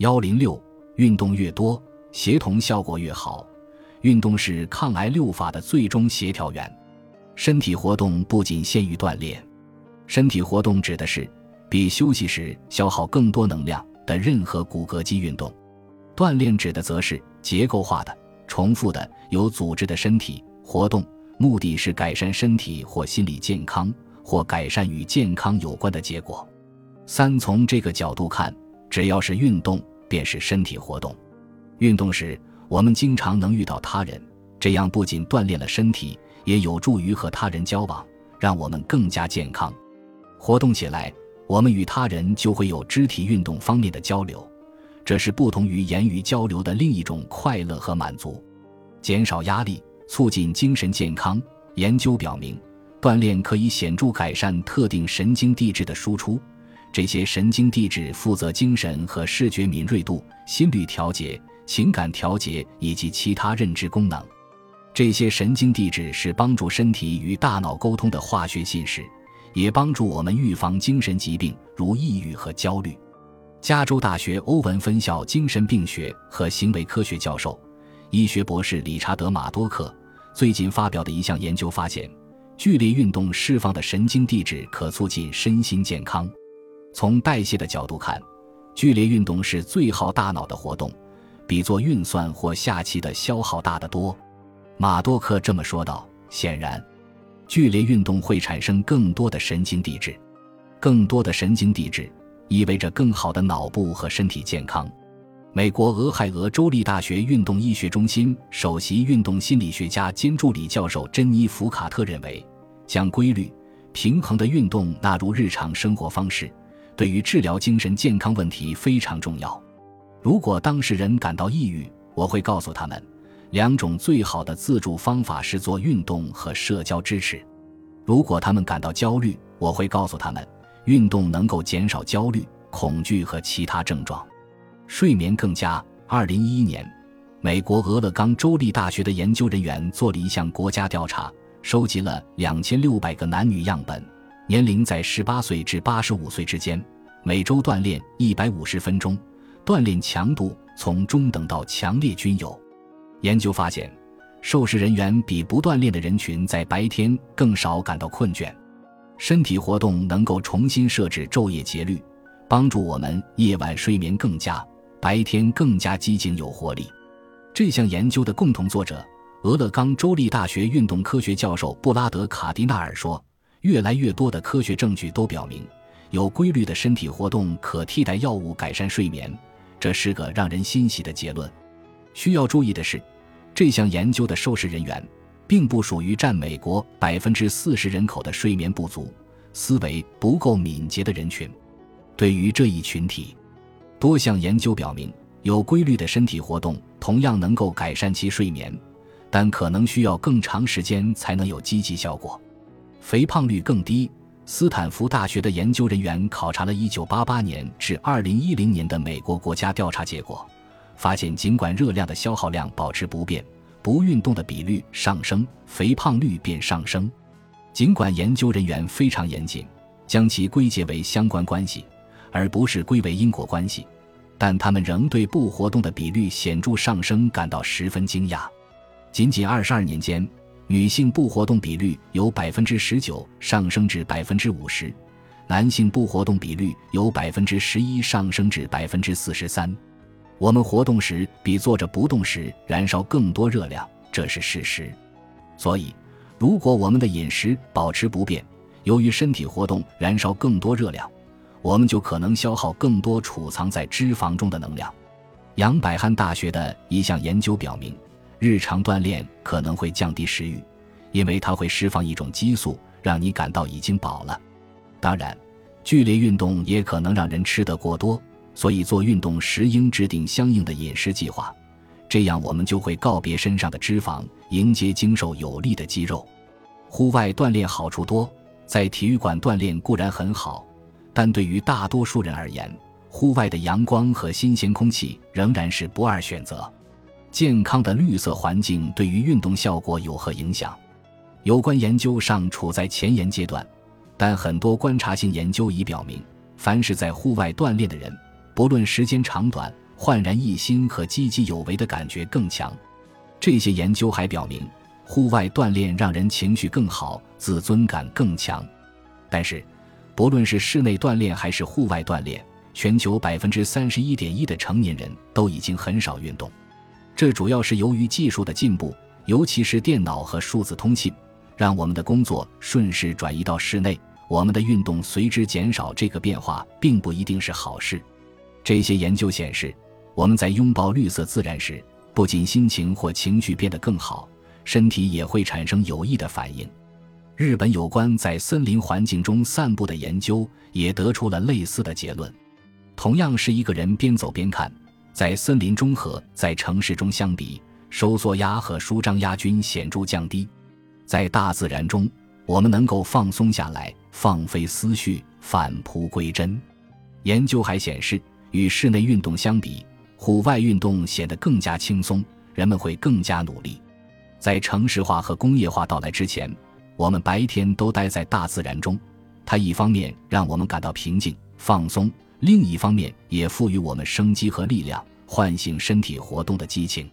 幺零六，运动越多，协同效果越好。运动是抗癌六法的最终协调员。身体活动不仅限于锻炼，身体活动指的是比休息时消耗更多能量的任何骨骼肌运动。锻炼指的则是结构化的、重复的、有组织的身体活动，目的是改善身体或心理健康，或改善与健康有关的结果。三从这个角度看，只要是运动，便是身体活动。运动时，我们经常能遇到他人，这样不仅锻炼了身体，也有助于和他人交往，让我们更加健康。活动起来，我们与他人就会有肢体运动方面的交流，这是不同于言语交流的另一种快乐和满足。减少压力，促进精神健康。研究表明，锻炼可以显著改善特定神经递质的输出。这些神经递质负责精神和视觉敏锐度、心率调节、情感调节以及其他认知功能。这些神经递质是帮助身体与大脑沟通的化学信使，也帮助我们预防精神疾病，如抑郁和焦虑。加州大学欧文分校精神病学和行为科学教授、医学博士理查德·马多克最近发表的一项研究发现，剧烈运动释放的神经递质可促进身心健康。从代谢的角度看，剧烈运动是最耗大脑的活动，比做运算或下棋的消耗大得多。马多克这么说道：“显然，剧烈运动会产生更多的神经递质，更多的神经递质意味着更好的脑部和身体健康。”美国俄亥俄州立大学运动医学中心首席运动心理学家兼助理教授珍妮弗·卡特认为，将规律、平衡的运动纳入日常生活方式。对于治疗精神健康问题非常重要。如果当事人感到抑郁，我会告诉他们，两种最好的自助方法是做运动和社交支持。如果他们感到焦虑，我会告诉他们，运动能够减少焦虑、恐惧和其他症状。睡眠更佳。二零一一年，美国俄勒冈州立大学的研究人员做了一项国家调查，收集了两千六百个男女样本。年龄在十八岁至八十五岁之间，每周锻炼一百五十分钟，锻炼强度从中等到强烈均有。研究发现，受试人员比不锻炼的人群在白天更少感到困倦。身体活动能够重新设置昼夜节律，帮助我们夜晚睡眠更佳，白天更加激情有活力。这项研究的共同作者，俄勒冈州立大学运动科学教授布拉德·卡迪纳尔说。越来越多的科学证据都表明，有规律的身体活动可替代药物改善睡眠，这是个让人欣喜的结论。需要注意的是，这项研究的受试人员并不属于占美国百分之四十人口的睡眠不足、思维不够敏捷的人群。对于这一群体，多项研究表明，有规律的身体活动同样能够改善其睡眠，但可能需要更长时间才能有积极效果。肥胖率更低。斯坦福大学的研究人员考察了1988年至2010年的美国国家调查结果，发现尽管热量的消耗量保持不变，不运动的比率上升，肥胖率便上升。尽管研究人员非常严谨，将其归结为相关关系，而不是归为因果关系，但他们仍对不活动的比率显著上升感到十分惊讶。仅仅22年间。女性不活动比率由百分之十九上升至百分之五十，男性不活动比率由百分之十一上升至百分之四十三。我们活动时比坐着不动时燃烧更多热量，这是事实。所以，如果我们的饮食保持不变，由于身体活动燃烧更多热量，我们就可能消耗更多储藏在脂肪中的能量。杨百翰大学的一项研究表明。日常锻炼可能会降低食欲，因为它会释放一种激素，让你感到已经饱了。当然，剧烈运动也可能让人吃得过多，所以做运动时应制定相应的饮食计划，这样我们就会告别身上的脂肪，迎接经受有力的肌肉。户外锻炼好处多，在体育馆锻炼固然很好，但对于大多数人而言，户外的阳光和新鲜空气仍然是不二选择。健康的绿色环境对于运动效果有何影响？有关研究尚处在前沿阶段，但很多观察性研究已表明，凡是在户外锻炼的人，不论时间长短，焕然一新和积极有为的感觉更强。这些研究还表明，户外锻炼让人情绪更好，自尊感更强。但是，不论是室内锻炼还是户外锻炼，全球百分之三十一点一的成年人都已经很少运动。这主要是由于技术的进步，尤其是电脑和数字通信，让我们的工作顺势转移到室内，我们的运动随之减少。这个变化并不一定是好事。这些研究显示，我们在拥抱绿色自然时，不仅心情或情绪变得更好，身体也会产生有益的反应。日本有关在森林环境中散步的研究也得出了类似的结论。同样是一个人边走边看，在森林中和在城市中相比，收缩压和舒张压均显著降低。在大自然中，我们能够放松下来，放飞思绪，返璞归真。研究还显示，与室内运动相比，户外运动显得更加轻松，人们会更加努力。在城市化和工业化到来之前。我们白天都待在大自然中，它一方面让我们感到平静放松，另一方面也赋予我们生机和力量，唤醒身体活动的激情。